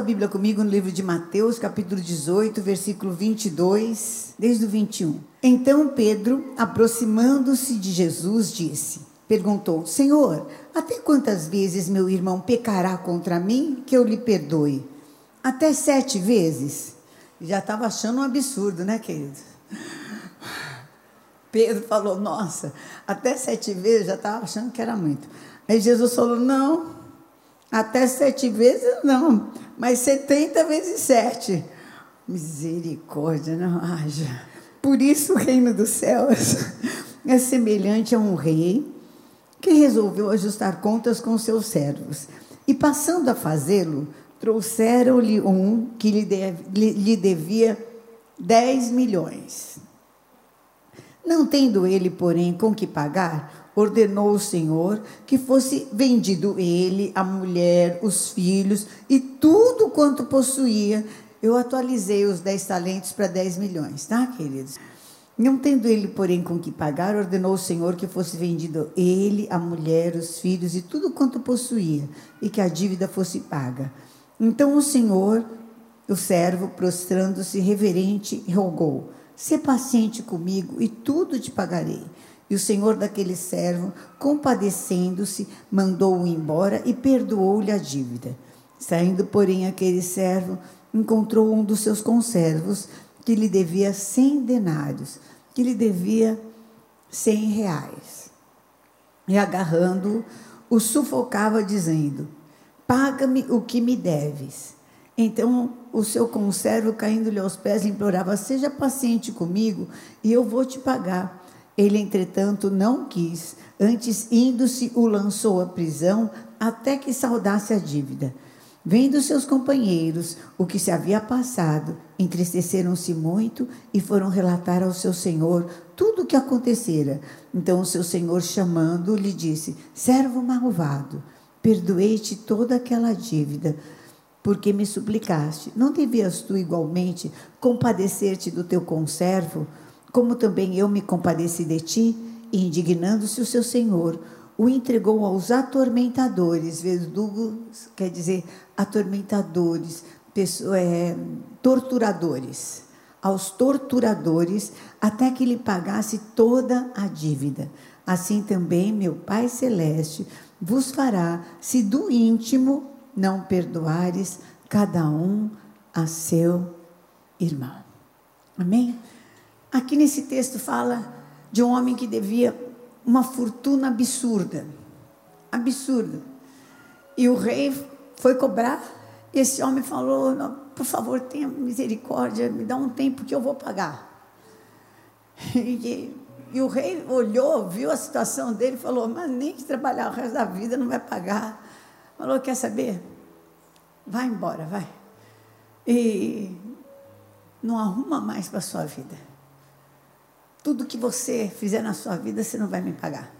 sua Bíblia comigo no livro de Mateus, capítulo 18, versículo 22, desde o 21. Então Pedro, aproximando-se de Jesus, disse: Perguntou: Senhor, até quantas vezes meu irmão pecará contra mim que eu lhe perdoe? Até sete vezes? Já estava achando um absurdo, né, querido? Pedro falou: Nossa, até sete vezes já estava achando que era muito. Aí Jesus falou: Não, até sete vezes não, mas setenta vezes sete. Misericórdia, não haja. Por isso o reino dos céus é semelhante a um rei que resolveu ajustar contas com seus servos. E passando a fazê-lo, trouxeram-lhe um que lhe, devia dez milhões. Não tendo ele, porém, com que pagar, ordenou o Senhor que fosse vendido ele, a mulher, os filhos e tudo quanto possuía. Eu atualizei os 10 talentos para 10 milhões, tá, queridos? Não tendo ele, porém, com que pagar, ordenou o Senhor que fosse vendido ele, a mulher, os filhos e tudo quanto possuía, e que a dívida fosse paga. Então o Senhor, o servo, prostrando-se reverente, rogou: "Se paciente comigo e tudo te pagarei." E o senhor daquele servo, compadecendo-se, mandou-o embora e perdoou-lhe a dívida. Saindo, porém, aquele servo, encontrou um dos seus conservos que lhe devia cem denários, que lhe devia cem reais. E agarrando-o, o sufocava, dizendo: Paga-me o que me deves. Então o seu conservo, caindo-lhe aos pés, implorava: Seja paciente comigo e eu vou te pagar. Ele, entretanto, não quis, antes, indo-se, o lançou à prisão até que saudasse a dívida. Vendo seus companheiros o que se havia passado, entristeceram-se muito e foram relatar ao seu senhor tudo o que acontecera. Então o seu senhor, chamando, lhe disse: Servo malvado, perdoei-te toda aquela dívida, porque me suplicaste. Não devias tu igualmente compadecer-te do teu conservo? Como também eu me compadeci de ti, indignando-se o seu senhor, o entregou aos atormentadores, verdugos, quer dizer, atormentadores, é, torturadores, aos torturadores, até que lhe pagasse toda a dívida. Assim também meu Pai Celeste vos fará, se do íntimo não perdoares cada um a seu irmão. Amém? Aqui nesse texto fala de um homem que devia uma fortuna absurda. Absurda. E o rei foi cobrar. Esse homem falou: Por favor, tenha misericórdia, me dá um tempo que eu vou pagar. E, e o rei olhou, viu a situação dele falou: Mas nem que trabalhar o resto da vida não vai pagar. Falou: Quer saber? Vai embora, vai. E não arruma mais para a sua vida. Tudo que você fizer na sua vida, você não vai me pagar.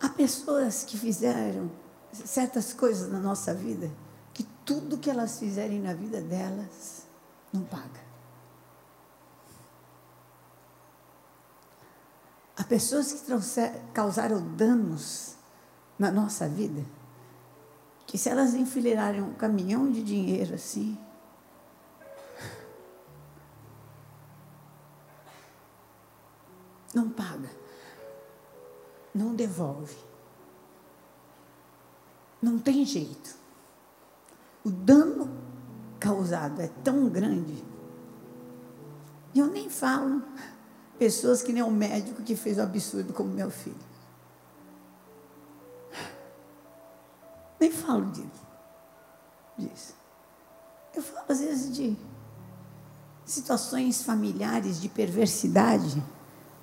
Há pessoas que fizeram certas coisas na nossa vida que tudo que elas fizerem na vida delas não paga. Há pessoas que trouxer, causaram danos na nossa vida que se elas enfileirarem um caminhão de dinheiro assim, não paga, não devolve. Não tem jeito. O dano causado é tão grande. Eu nem falo pessoas que nem o médico que fez o absurdo como meu filho. Nem falo disso. disso. Eu falo às vezes de situações familiares de perversidade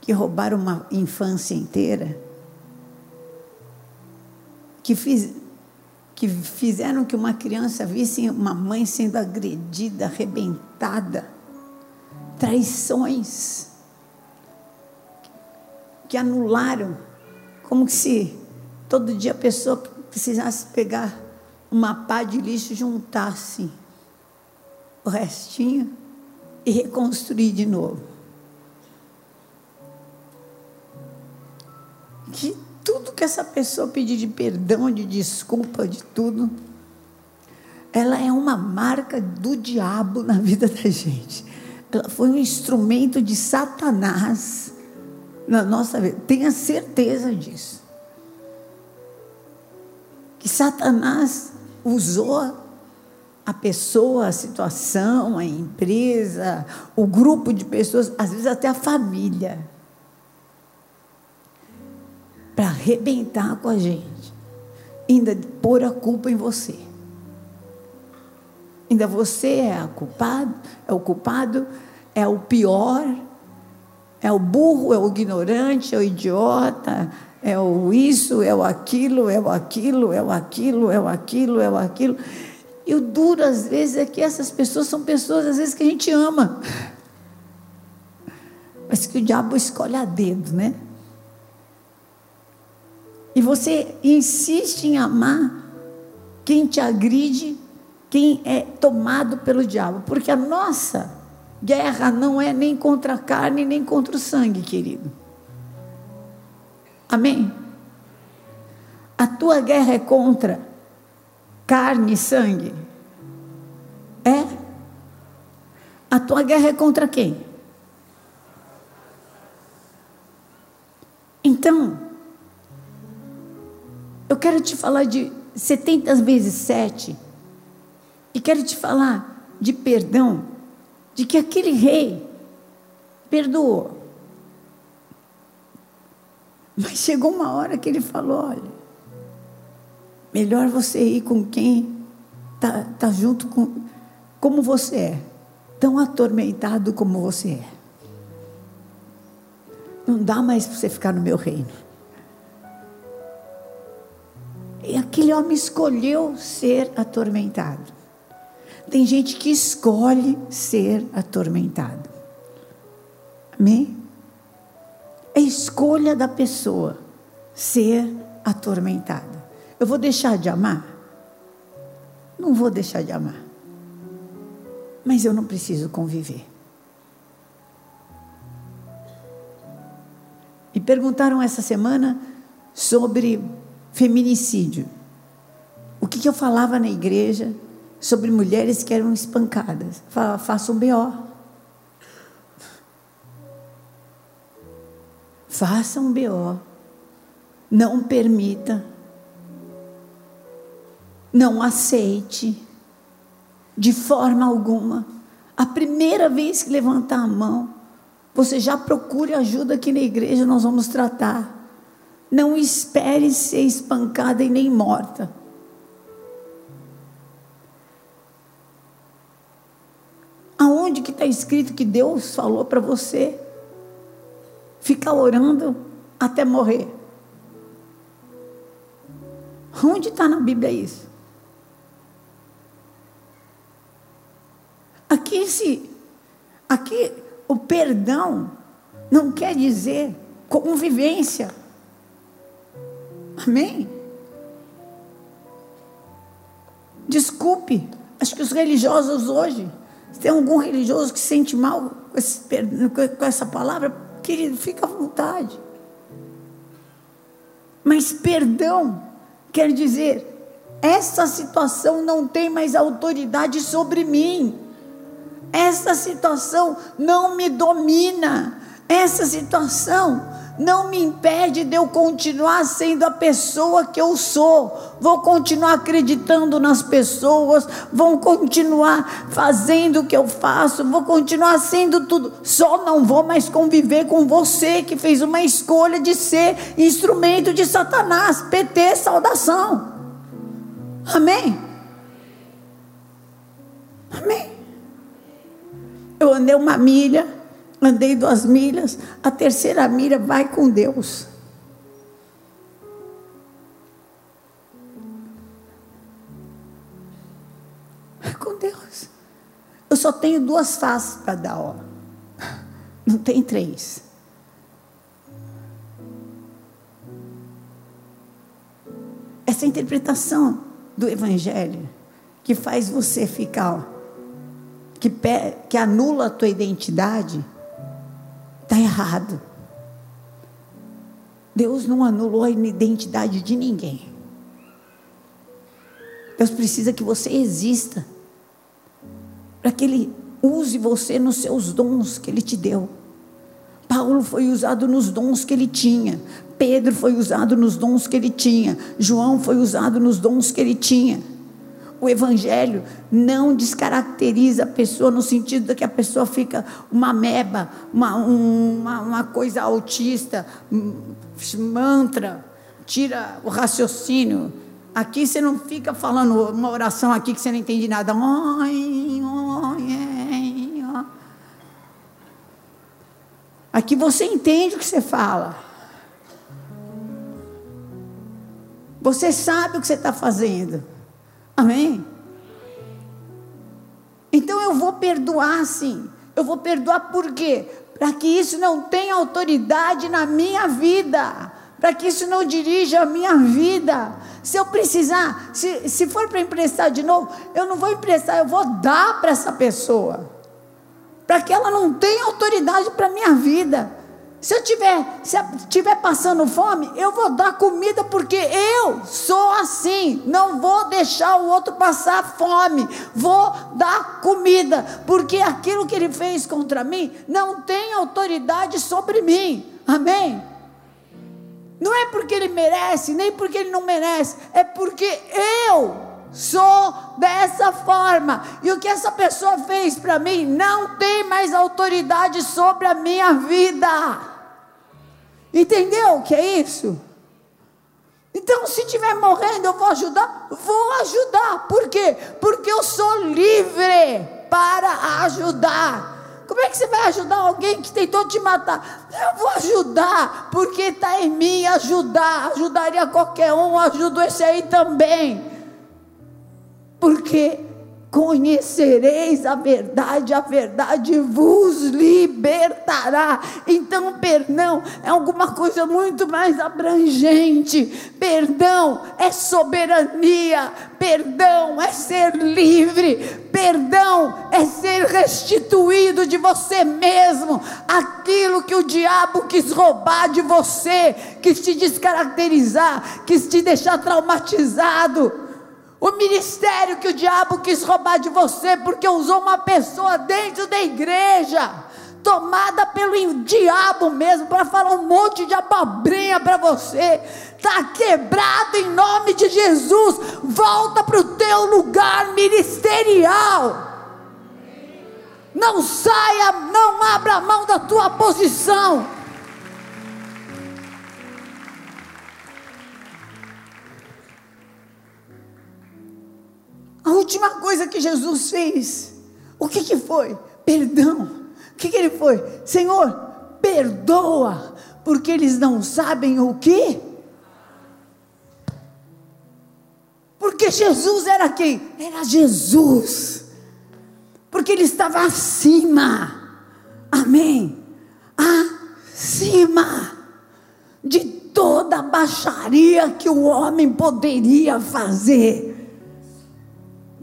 que roubaram uma infância inteira, que, fiz, que fizeram que uma criança visse uma mãe sendo agredida, arrebentada, traições, que anularam, como se todo dia a pessoa precisasse pegar uma pá de lixo e juntasse o restinho e reconstruir de novo. Que tudo que essa pessoa pedir de perdão, de desculpa, de tudo, ela é uma marca do diabo na vida da gente. Ela foi um instrumento de Satanás na nossa vida. Tenha certeza disso. Que Satanás usou a pessoa, a situação, a empresa, o grupo de pessoas, às vezes até a família, para arrebentar com a gente, ainda pôr a culpa em você. Ainda você é a culpado, é o culpado, é o pior, é o burro, é o ignorante, é o idiota, é o isso, é o aquilo, é o aquilo, é o aquilo, é o aquilo, é o aquilo. E o duro às vezes é que essas pessoas são pessoas às vezes que a gente ama. Mas que o diabo escolhe a dedo, né? E você insiste em amar quem te agride, quem é tomado pelo diabo, porque a nossa guerra não é nem contra a carne, nem contra o sangue, querido. Amém? A tua guerra é contra carne e sangue? É? A tua guerra é contra quem? Então, eu quero te falar de 70 vezes 7 e quero te falar de perdão, de que aquele rei perdoou. Mas chegou uma hora que ele falou: olha, melhor você ir com quem está tá junto com como você é, tão atormentado como você é. Não dá mais para você ficar no meu reino. E aquele homem escolheu ser atormentado. Tem gente que escolhe ser atormentado. Amém? É escolha da pessoa ser atormentada. Eu vou deixar de amar? Não vou deixar de amar. Mas eu não preciso conviver. Me perguntaram essa semana sobre feminicídio. O que, que eu falava na igreja sobre mulheres que eram espancadas? Falava, faça um BO. Faça um BO. Não permita não aceite de forma alguma. A primeira vez que levantar a mão, você já procure ajuda aqui na igreja, nós vamos tratar. Não espere ser espancada e nem morta. Aonde que está escrito que Deus falou para você ficar orando até morrer? Onde está na Bíblia isso? Aqui, se, aqui o perdão não quer dizer convivência. Amém? Desculpe, acho que os religiosos hoje, se tem algum religioso que sente mal com, esse, com essa palavra, querido, fica à vontade. Mas perdão quer dizer, essa situação não tem mais autoridade sobre mim. Essa situação não me domina. Essa situação não me impede de eu continuar sendo a pessoa que eu sou. Vou continuar acreditando nas pessoas, vou continuar fazendo o que eu faço, vou continuar sendo tudo. Só não vou mais conviver com você que fez uma escolha de ser instrumento de Satanás. PT, saudação. Amém? Amém. Eu andei uma milha, andei duas milhas, a terceira milha vai com Deus. Vai com Deus. Eu só tenho duas faces para dar, ó. Não tem três. Essa interpretação do Evangelho que faz você ficar ó, que, que anula a tua identidade, está errado. Deus não anulou a identidade de ninguém. Deus precisa que você exista. Para que Ele use você nos seus dons que Ele te deu. Paulo foi usado nos dons que ele tinha. Pedro foi usado nos dons que ele tinha. João foi usado nos dons que ele tinha. O evangelho não descaracteriza a pessoa no sentido de que a pessoa fica uma meba, uma, uma, uma coisa autista, mantra, tira o raciocínio. Aqui você não fica falando uma oração aqui que você não entende nada. Aqui você entende o que você fala. Você sabe o que você está fazendo. Amém? Então eu vou perdoar sim. Eu vou perdoar por quê? Para que isso não tenha autoridade na minha vida. Para que isso não dirija a minha vida. Se eu precisar, se, se for para emprestar de novo, eu não vou emprestar, eu vou dar para essa pessoa. Para que ela não tenha autoridade para a minha vida. Se eu tiver, se tiver passando fome, eu vou dar comida porque eu sou assim. Não vou deixar o outro passar fome. Vou dar comida porque aquilo que ele fez contra mim não tem autoridade sobre mim. Amém? Não é porque ele merece, nem porque ele não merece, é porque eu sou dessa forma. E o que essa pessoa fez para mim não tem mais autoridade sobre a minha vida. Entendeu o que é isso? Então, se estiver morrendo, eu vou ajudar? Vou ajudar. Por quê? Porque eu sou livre para ajudar. Como é que você vai ajudar alguém que tentou te matar? Eu vou ajudar, porque está em mim ajudar. Ajudaria qualquer um, ajudo esse aí também. Porque Conhecereis a verdade, a verdade vos libertará. Então, perdão é alguma coisa muito mais abrangente. Perdão é soberania. Perdão é ser livre. Perdão é ser restituído de você mesmo. Aquilo que o diabo quis roubar de você, quis te descaracterizar, quis te deixar traumatizado o ministério que o diabo quis roubar de você, porque usou uma pessoa dentro da igreja, tomada pelo diabo mesmo, para falar um monte de abobrinha para você. Está quebrado em nome de Jesus. Volta para o teu lugar ministerial. Não saia, não abra mão da tua posição. Coisa que Jesus fez, o que, que foi? Perdão. O que, que ele foi? Senhor, perdoa, porque eles não sabem o que. Porque Jesus era quem? Era Jesus. Porque ele estava acima. Amém. Acima de toda a baixaria que o homem poderia fazer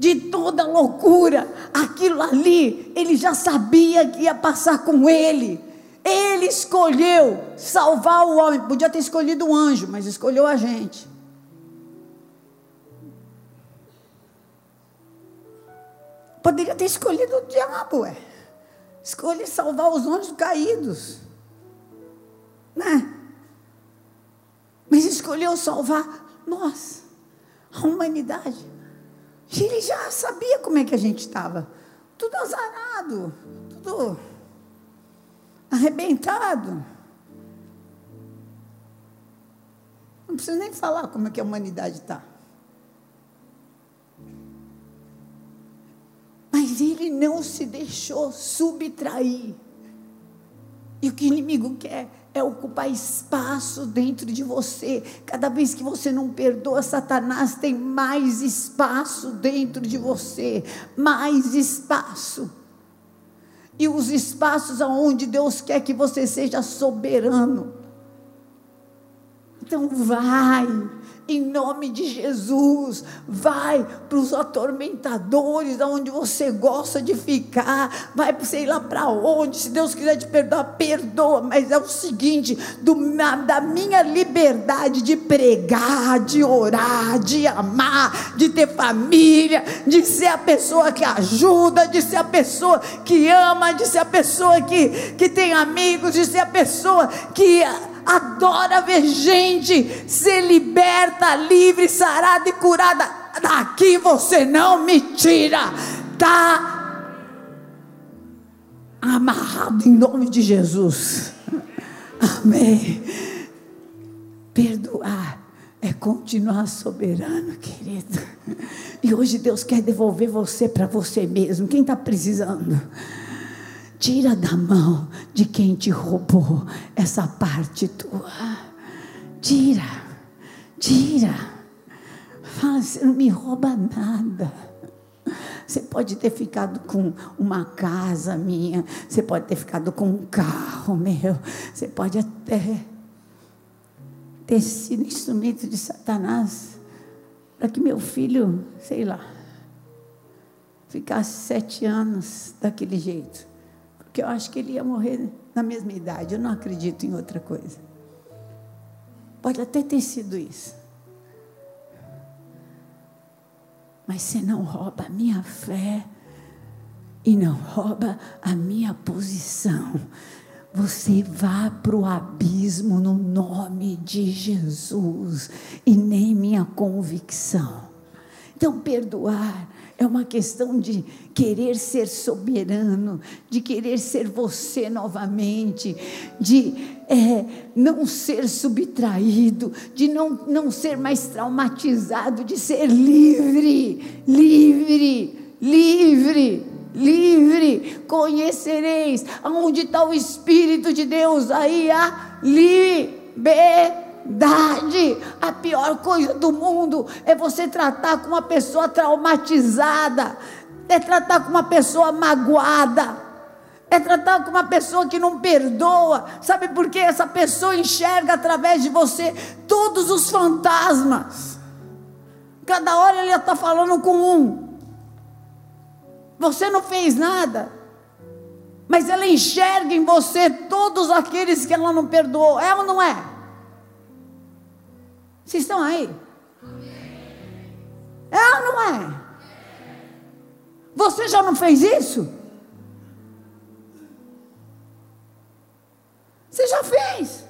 de toda loucura, aquilo ali, ele já sabia que ia passar com ele. Ele escolheu salvar o homem. Podia ter escolhido um anjo, mas escolheu a gente. Poderia ter escolhido o diabo, é. Escolhe salvar os anjos caídos. Né? Mas escolheu salvar nós, a humanidade. Ele já sabia como é que a gente estava. Tudo azarado, tudo arrebentado. Não preciso nem falar como é que a humanidade está. Mas ele não se deixou subtrair. E o que o inimigo quer é ocupar espaço dentro de você. Cada vez que você não perdoa, Satanás tem mais espaço dentro de você, mais espaço. E os espaços aonde Deus quer que você seja soberano. Então vai, em nome de Jesus. Vai para os atormentadores, aonde você gosta de ficar, vai sei lá para onde, se Deus quiser te perdoar, perdoa, mas é o seguinte: do, da minha liberdade de pregar, de orar, de amar, de ter família, de ser a pessoa que ajuda, de ser a pessoa que ama, de ser a pessoa que, que tem amigos, de ser a pessoa que adora ver gente ser liberta, livre, sarada e curada. Daqui você não me tira, tá amarrado em nome de Jesus. Amém. Perdoar é continuar soberano, querido. E hoje Deus quer devolver você para você mesmo. Quem está precisando? Tira da mão de quem te roubou essa parte tua. Tira, tira. Fala, você não me rouba nada. Você pode ter ficado com uma casa minha, você pode ter ficado com um carro meu, você pode até ter sido instrumento de Satanás para que meu filho, sei lá, ficasse sete anos daquele jeito. Porque eu acho que ele ia morrer na mesma idade. Eu não acredito em outra coisa. Pode até ter sido isso. Mas você não rouba a minha fé e não rouba a minha posição. Você vá para o abismo no nome de Jesus e nem minha convicção. Então, perdoar é uma questão de querer ser soberano, de querer ser você novamente, de é, não ser subtraído, de não, não ser mais traumatizado, de ser livre, livre, livre, livre. Conhecereis aonde está o Espírito de Deus, aí a liberdade verdade. A pior coisa do mundo é você tratar com uma pessoa traumatizada, é tratar com uma pessoa magoada. É tratar com uma pessoa que não perdoa, sabe por quê? Essa pessoa enxerga através de você todos os fantasmas. Cada hora ele está falando com um. Você não fez nada, mas ela enxerga em você todos aqueles que ela não perdoou. É ou não é? Vocês estão aí? É ou não é? Você já não fez isso? Você já fez.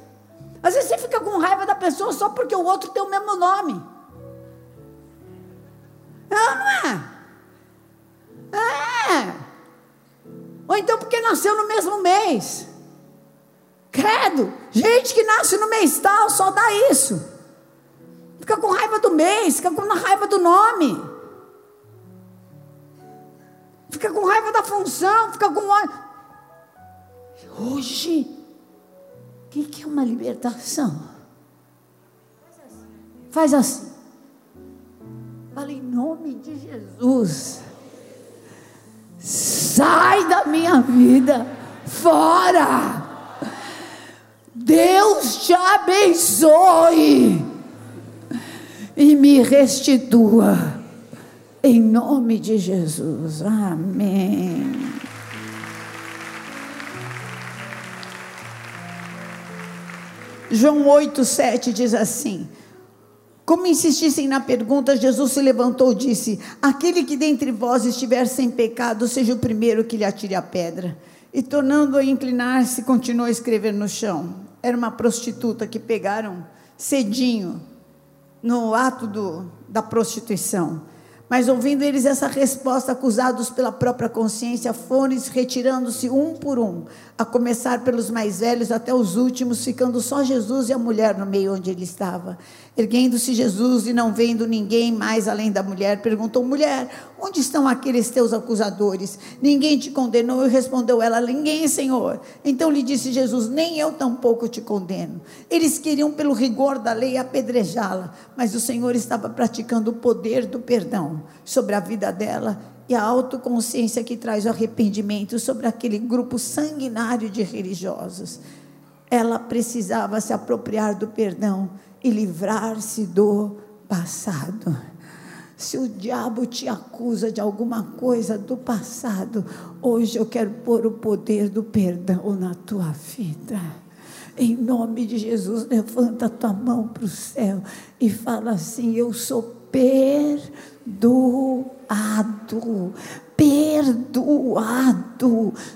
Às vezes você fica com raiva da pessoa só porque o outro tem o mesmo nome. É ou não é? É. Ou então porque nasceu no mesmo mês. Credo, gente que nasce no mês tal só dá isso. Fica com raiva do mês, fica com raiva do nome. Fica com raiva da função, fica com Hoje, o que, que é uma libertação? Faz assim. Fala em nome de Jesus. Sai da minha vida, fora. Deus te abençoe e me restitua. Em nome de Jesus. Amém. João 8, 7 diz assim: Como insistissem na pergunta, Jesus se levantou e disse: Aquele que dentre vós estiver sem pecado, seja o primeiro que lhe atire a pedra. E tornando a inclinar-se, continuou a escrever no chão. Era uma prostituta que pegaram cedinho no ato do, da prostituição. Mas ouvindo eles essa resposta, acusados pela própria consciência, foram retirando-se um por um, a começar pelos mais velhos até os últimos, ficando só Jesus e a mulher no meio onde ele estava. Erguendo-se Jesus e não vendo ninguém mais além da mulher, perguntou: Mulher, onde estão aqueles teus acusadores? Ninguém te condenou? E respondeu ela: Ninguém, Senhor. Então lhe disse Jesus: Nem eu tampouco te condeno. Eles queriam, pelo rigor da lei, apedrejá-la, mas o Senhor estava praticando o poder do perdão sobre a vida dela e a autoconsciência que traz o arrependimento sobre aquele grupo sanguinário de religiosos. Ela precisava se apropriar do perdão e livrar-se do passado. Se o diabo te acusa de alguma coisa do passado, hoje eu quero pôr o poder do perdão na tua vida. Em nome de Jesus, levanta a tua mão para o céu e fala assim: Eu sou perdoado perdoado,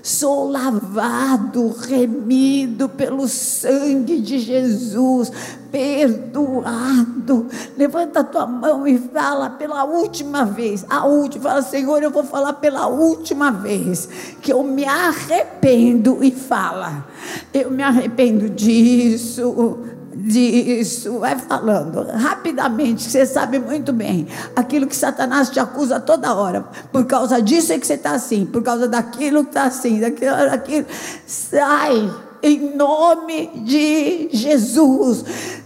sou lavado, remido pelo sangue de Jesus, perdoado. Levanta a tua mão e fala pela última vez, a última, fala, Senhor, eu vou falar pela última vez, que eu me arrependo e fala, eu me arrependo disso, disso, vai falando rapidamente, você sabe muito bem aquilo que Satanás te acusa toda hora. Por causa disso é que você está assim, por causa daquilo que está assim, daquilo, daquilo. Sai em nome de Jesus.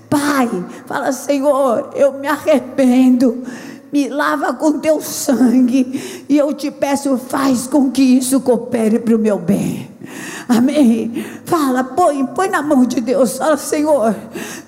Pai, fala, Senhor, eu me arrependo me lava com teu sangue, e eu te peço, faz com que isso coopere para o meu bem. Amém. Fala, põe, põe na mão de Deus. Fala, Senhor,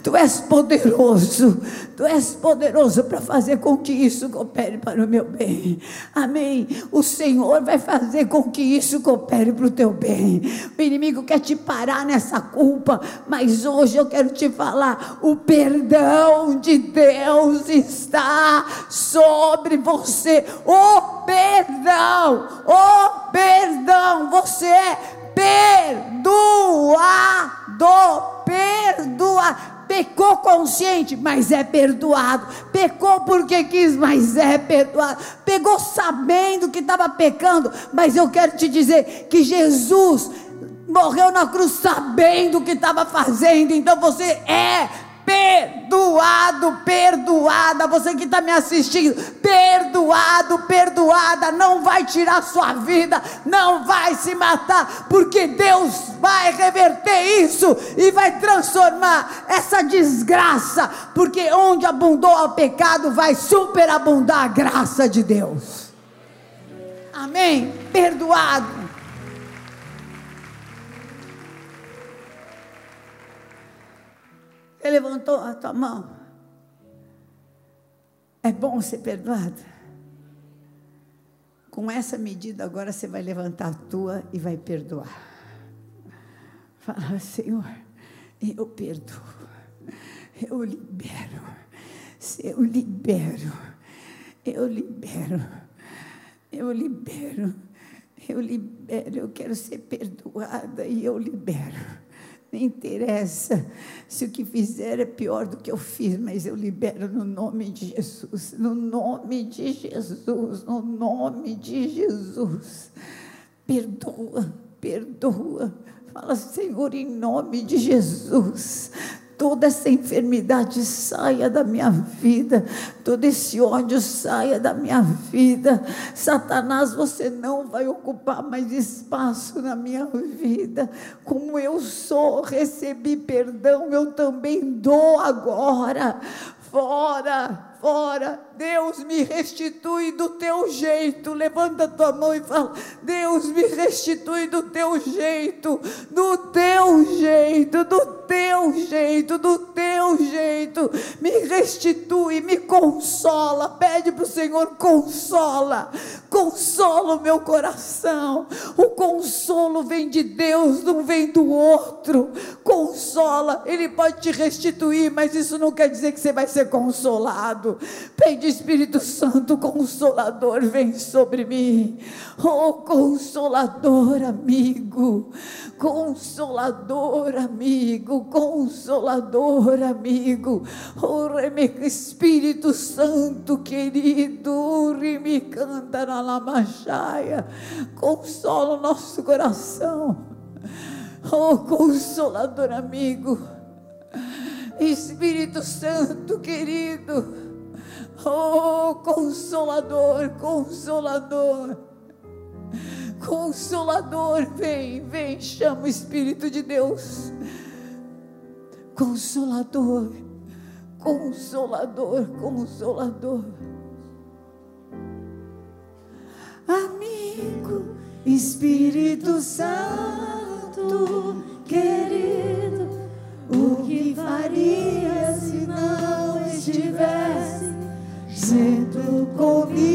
tu és poderoso. Tu és poderoso para fazer com que isso coopere para o meu bem. Amém. O Senhor vai fazer com que isso coopere para o teu bem. O inimigo quer te parar nessa culpa, mas hoje eu quero te falar: o perdão de Deus está sobre você. O perdão, o perdão, você é perdoado, perdoado. Pecou consciente, mas é perdoado. Pecou porque quis, mas é perdoado. Pegou sabendo que estava pecando, mas eu quero te dizer que Jesus morreu na cruz sabendo o que estava fazendo, então você é perdoado, perdoada. Você que está me assistindo, perdoado, perdoada. Não vai tirar sua vida, não vai se matar, porque Deus vai reverter isso e vai transformar essa desgraça. Porque onde abundou o pecado, vai superabundar a graça de Deus. Amém? Perdoado. Você levantou a tua mão. É bom ser perdoado. Com essa medida, agora você vai levantar a tua e vai perdoar. Fala, Senhor, eu perdoo, eu libero, eu libero, eu libero, eu libero, eu libero, eu quero ser perdoada e eu libero. Não interessa se o que fizer é pior do que eu fiz, mas eu libero no nome de Jesus, no nome de Jesus, no nome de Jesus. Perdoa, perdoa. Fala, Senhor, em nome de Jesus toda essa enfermidade saia da minha vida, todo esse ódio saia da minha vida. Satanás, você não vai ocupar mais espaço na minha vida. Como eu sou, recebi perdão, eu também dou agora. Fora, fora, Deus me restitui do teu jeito. Levanta tua mão e fala: Deus me restitui do teu jeito, do teu jeito, do teu jeito, do teu jeito. Me restitui, me consola. Pede para o Senhor, consola. Consola o meu coração. O consolo vem de Deus, não vem do outro. Consola, Ele pode te restituir, mas isso não quer dizer que você vai ser consolado. Pede Espírito Santo, consolador, vem sobre mim. Oh, consolador, amigo. Consolador, amigo consolador, amigo. Oh, Espírito Santo querido, me canta na lamachaia. Consola o nosso coração. Oh, consolador amigo. Espírito Santo querido. Oh, consolador, consolador. Consolador, vem, vem, chama o Espírito de Deus. Consolador, Consolador, Consolador. Amigo, Espírito Santo, querido, o que faria sento comigo,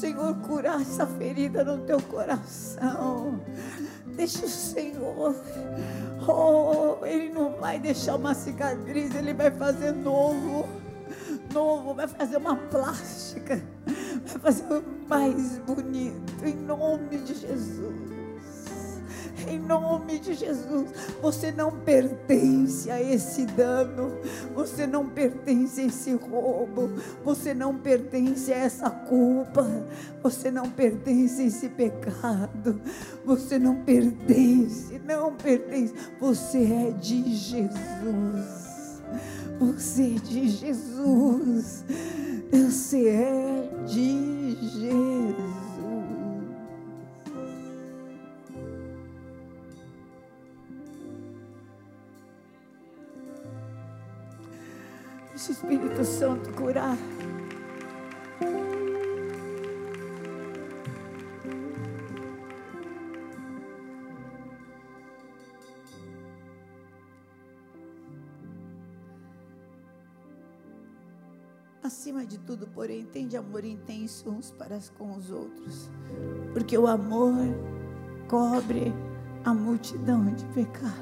Senhor curar essa ferida no teu coração. Deixa o Senhor. Oh, Ele não vai deixar uma cicatriz, Ele vai fazer novo. Novo, vai fazer uma plástica. Vai fazer mais bonito. Em nome de Jesus. Em nome de Jesus, você não pertence a esse dano, você não pertence a esse roubo, você não pertence a essa culpa, você não pertence a esse pecado, você não pertence, não pertence, você é de Jesus, você é de Jesus, você é de Jesus. O Espírito Santo curar. Acima de tudo, porém, tende amor intenso uns para com os outros, porque o amor cobre a multidão de pecados.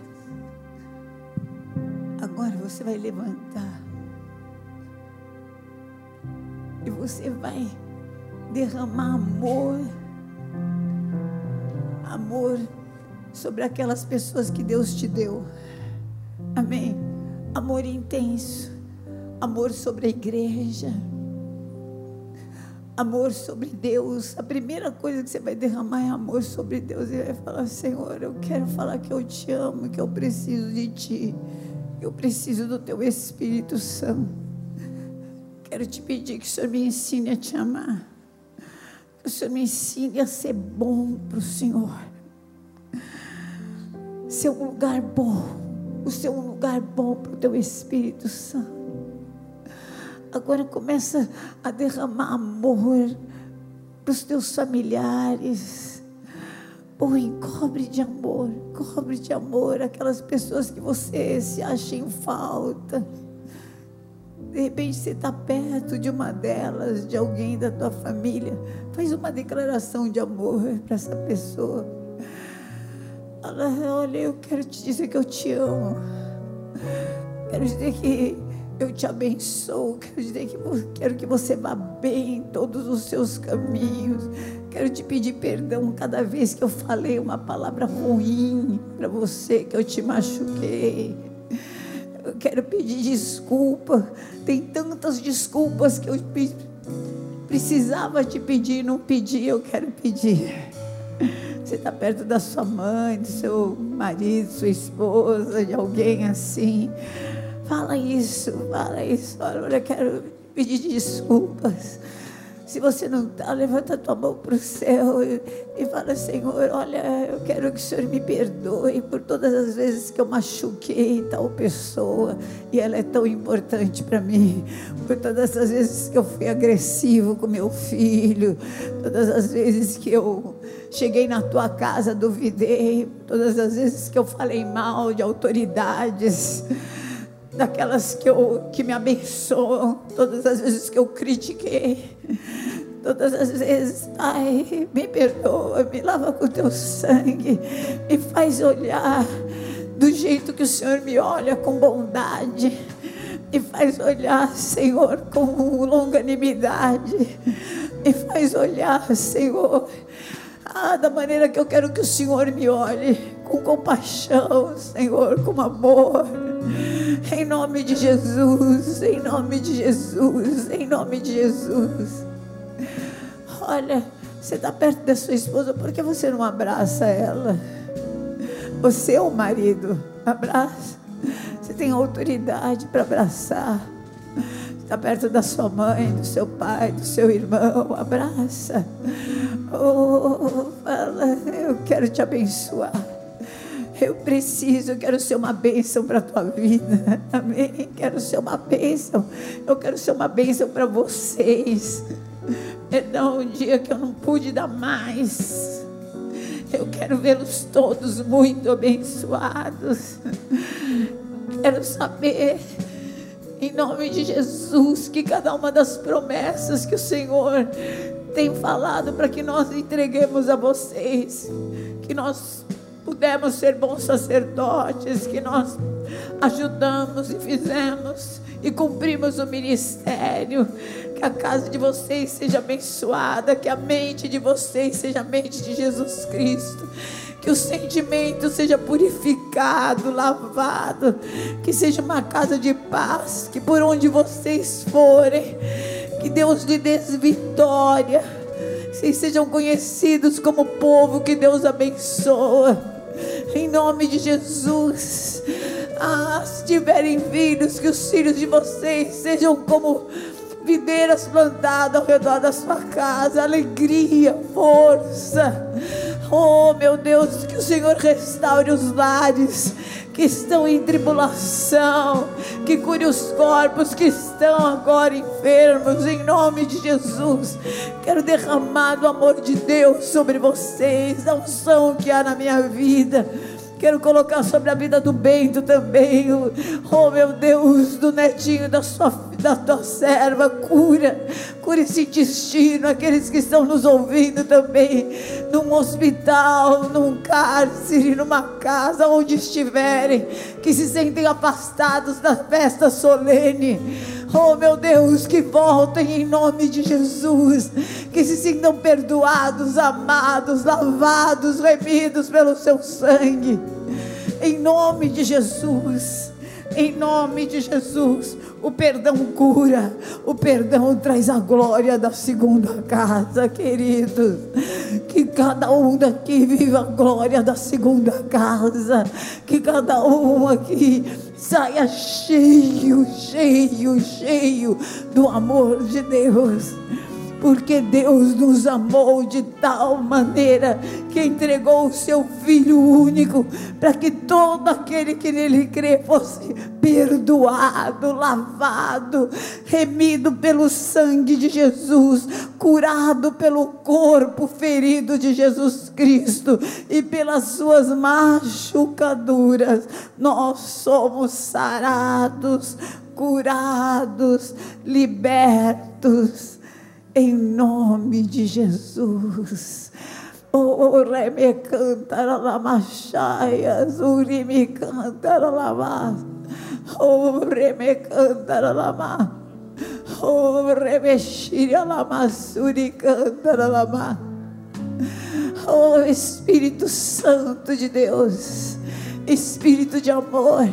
Agora você vai levantar você vai derramar amor, amor sobre aquelas pessoas que Deus te deu. Amém. Amor intenso, amor sobre a igreja, amor sobre Deus. A primeira coisa que você vai derramar é amor sobre Deus. E vai falar: Senhor, eu quero falar que eu te amo, que eu preciso de ti, eu preciso do teu Espírito Santo. Quero te pedir que o Senhor me ensine a te amar. Que o Senhor me ensine a ser bom para o Senhor. Ser um lugar bom. O ser um lugar bom para o teu Espírito Santo. Agora começa a derramar amor para os teus familiares. Põe, cobre de amor, cobre de amor aquelas pessoas que você se acha em falta. De repente você está perto de uma delas, de alguém da tua família. Faz uma declaração de amor para essa pessoa. Fala, olha, eu quero te dizer que eu te amo. Quero dizer que Eu te abençoo. Quero dizer que quero que você vá bem em todos os seus caminhos. Quero te pedir perdão cada vez que eu falei uma palavra ruim para você, que eu te machuquei. Eu quero pedir desculpa. Tem tantas desculpas que eu precisava te pedir, não pedi, eu quero pedir. Você está perto da sua mãe, do seu marido, sua esposa, de alguém assim. Fala isso, fala isso. Olha, eu quero pedir desculpas. Se você não está, levanta tua mão para o céu e, e, fala, Senhor, olha, eu quero que o Senhor me perdoe por todas as vezes que eu machuquei tal pessoa e ela é tão importante para mim. Por todas as vezes que eu fui agressivo com meu filho, todas as vezes que eu cheguei na tua casa, duvidei, todas as vezes que eu falei mal de autoridades daquelas que, eu, que me abençoam, todas as vezes que eu critiquei, todas as vezes, Pai, me perdoa, me lava com teu sangue, me faz olhar do jeito que o Senhor me olha com bondade, me faz olhar, Senhor, com longanimidade, me faz olhar, Senhor, ah, da maneira que eu quero que o Senhor me olhe, com compaixão, Senhor, com amor. Em nome de Jesus, em nome de Jesus, em nome de Jesus. Olha, você está perto da sua esposa, por que você não abraça ela? Você é o marido, abraça. Você tem autoridade para abraçar. Está perto da sua mãe, do seu pai, do seu irmão, abraça. Oh, fala, eu quero te abençoar. Eu preciso, eu quero ser uma bênção para a tua vida. Amém. Quero ser uma bênção. Eu quero ser uma bênção para vocês. Perdão, um dia que eu não pude dar mais. Eu quero vê-los todos muito abençoados. Quero saber, em nome de Jesus, que cada uma das promessas que o Senhor tem falado para que nós entreguemos a vocês, que nós pudemos ser bons sacerdotes, que nós ajudamos e fizemos e cumprimos o ministério. Que a casa de vocês seja abençoada, que a mente de vocês seja a mente de Jesus Cristo. Que o sentimento seja purificado, lavado, que seja uma casa de paz, que por onde vocês forem, que Deus lhe dê vitória, vocês sejam conhecidos como povo que Deus abençoa em nome de Jesus. Ah, se tiverem filhos, que os filhos de vocês sejam como videiras plantadas ao redor da sua casa, alegria, força. Oh, meu Deus, que o Senhor restaure os lares que estão em tribulação, que cure os corpos que estão agora enfermos, em nome de Jesus. Quero derramar o amor de Deus sobre vocês, a unção que há na minha vida. Quero colocar sobre a vida do Bento também. Oh meu Deus, do netinho da sua da tua serva, cura, cura esse intestino, aqueles que estão nos ouvindo também, num hospital, num cárcere, numa casa, onde estiverem, que se sentem afastados da festa solene. Oh meu Deus, que voltem em nome de Jesus, que se sintam perdoados, amados, lavados, remidos pelo seu sangue. Em nome de Jesus, em nome de Jesus, o perdão cura, o perdão traz a glória da segunda casa, queridos. Que cada um daqui viva a glória da segunda casa, que cada um aqui saia cheio, cheio, cheio do amor de Deus porque Deus nos amou de tal maneira que entregou o seu Filho único para que todo aquele que nele crê fosse perdoado, lavado, remido pelo sangue de Jesus, curado pelo corpo ferido de Jesus Cristo e pelas suas machucaduras. Nós somos sarados, curados, libertos em nome de Jesus. Oh, reme cantara la machaia, zuri me cantara la Oh, remecantaralama. Oh, remexirialama, suricantaralama. Oh, Espírito Santo de Deus, Espírito de amor,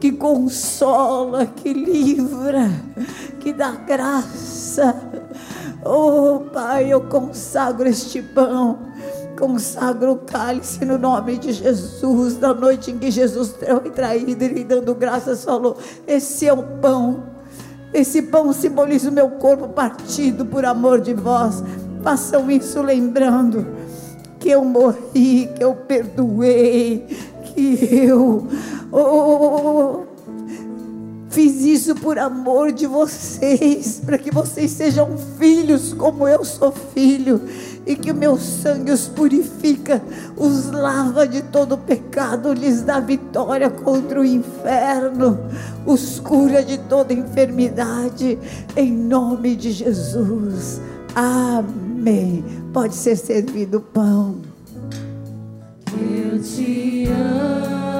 que consola, que livra, que dá graça. Oh, Pai, eu consagro este pão, consagro o cálice no nome de Jesus. Na noite em que Jesus foi traído, ele dando graças falou: Esse é o pão. Esse pão simboliza o meu corpo partido por amor de vós. Façam isso lembrando que eu morri, que eu perdoei, que eu oh, fiz isso por amor de vocês, para que vocês sejam filhos como eu sou filho, e que o meu sangue os purifica, os lava de todo pecado, lhes dá vitória contra o inferno, os cura de toda enfermidade, em nome de Jesus. Amém. Pode ser servido o pão. Eu te amo,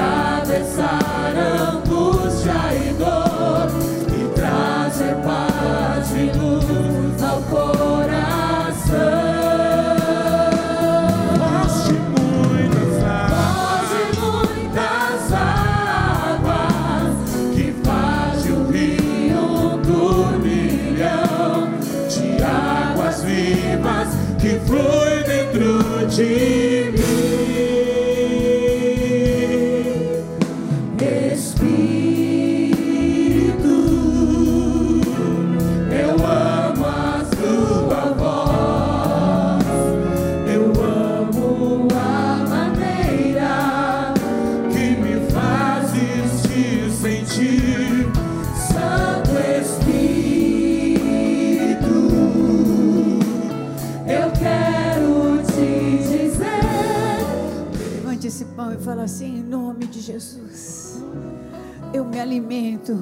alimento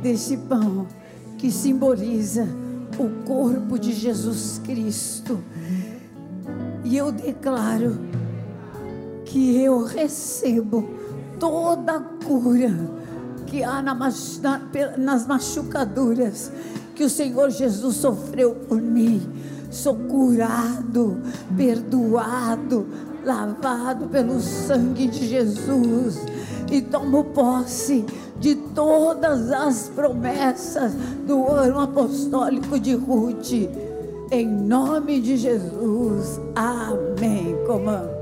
desse pão que simboliza o corpo de Jesus Cristo. E eu declaro que eu recebo toda a cura que há na na- nas machucaduras que o Senhor Jesus sofreu por mim. Sou curado, perdoado, lavado pelo sangue de Jesus e tomo posse de todas as promessas do ano apostólico de Ruth. Em nome de Jesus. Amém. Comando.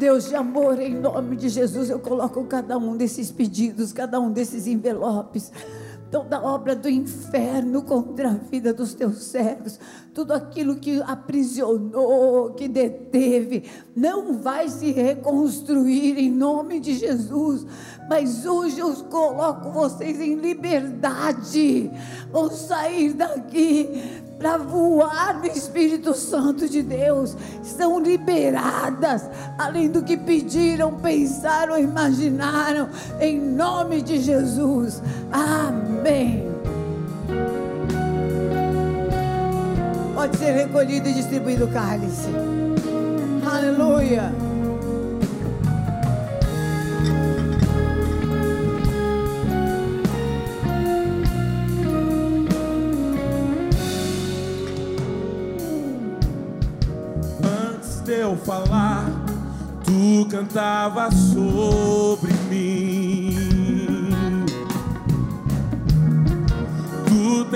Deus de amor, em nome de Jesus, eu coloco cada um desses pedidos, cada um desses envelopes, toda obra do inferno contra a vida dos teus servos, tudo aquilo que aprisionou, que deteve, não vai se reconstruir em nome de Jesus, mas hoje eu coloco vocês em liberdade, vão sair daqui para voar no Espírito Santo de Deus, estão liberadas, além do que pediram, pensaram, imaginaram, em nome de Jesus. Amém. Pode ser recolhido e distribuído o cálice. Aleluia. Antes de eu falar, tu cantava sobre mim.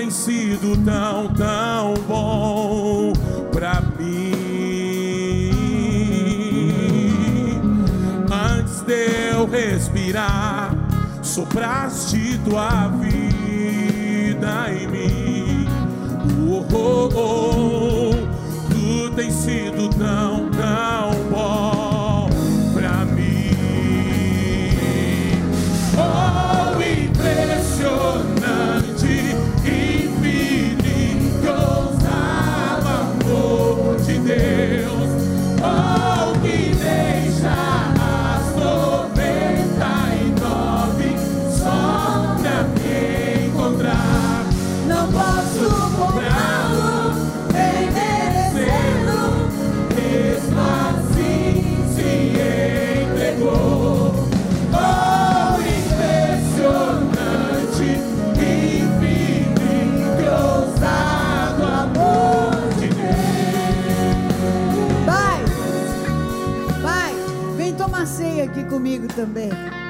Tens sido tão, tão bom pra mim. Antes de eu respirar, sopraste tua vida em mim. Oh, oh, oh, comigo também.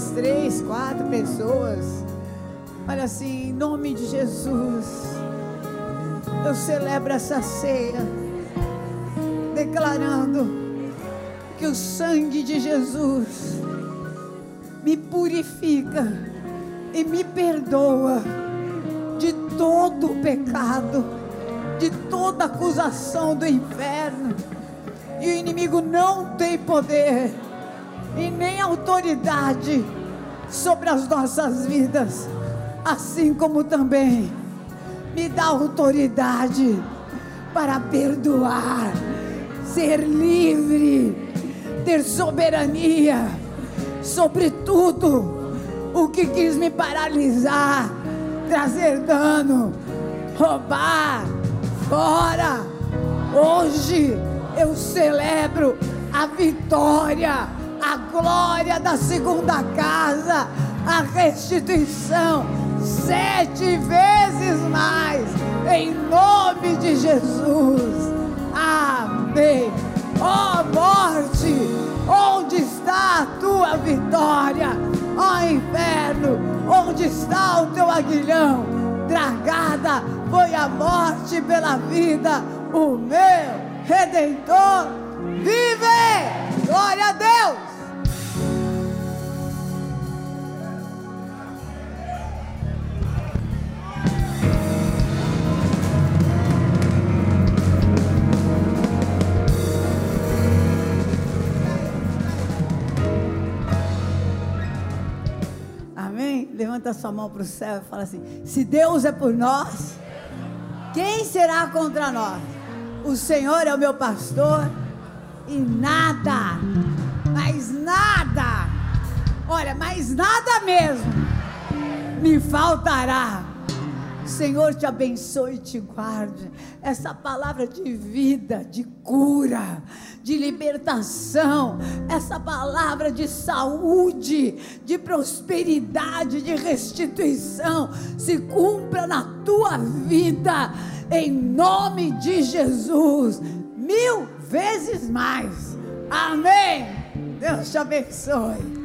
Duas, três, quatro pessoas. Olha assim, em nome de Jesus. Eu celebro essa ceia. Declarando que o sangue de Jesus me purifica e me perdoa de todo o pecado, de toda acusação do inferno. E o inimigo não tem poder e nem autoridade sobre as nossas vidas, assim como também me dá autoridade para perdoar, ser livre, ter soberania sobre tudo o que quis me paralisar, trazer dano, roubar, fora. Hoje eu celebro a vitória, a glória da segunda casa, a restituição sete vezes mais, em nome de Jesus. Amém. Ó morte, onde está a tua vitória? Ó inferno, onde está o teu aguilhão? Tragada foi a morte pela vida, o meu redentor vive! Levanta sua mão para o céu e fala assim: se Deus é por nós, quem será contra nós? O Senhor é o meu pastor e nada, mas nada, olha, mas nada mesmo, me faltará. Senhor te abençoe e te guarde. Essa palavra de vida, de cura, de libertação, essa palavra de saúde, de prosperidade, de restituição, se cumpra na tua vida, em nome de Jesus, mil vezes mais. Amém. Deus te abençoe.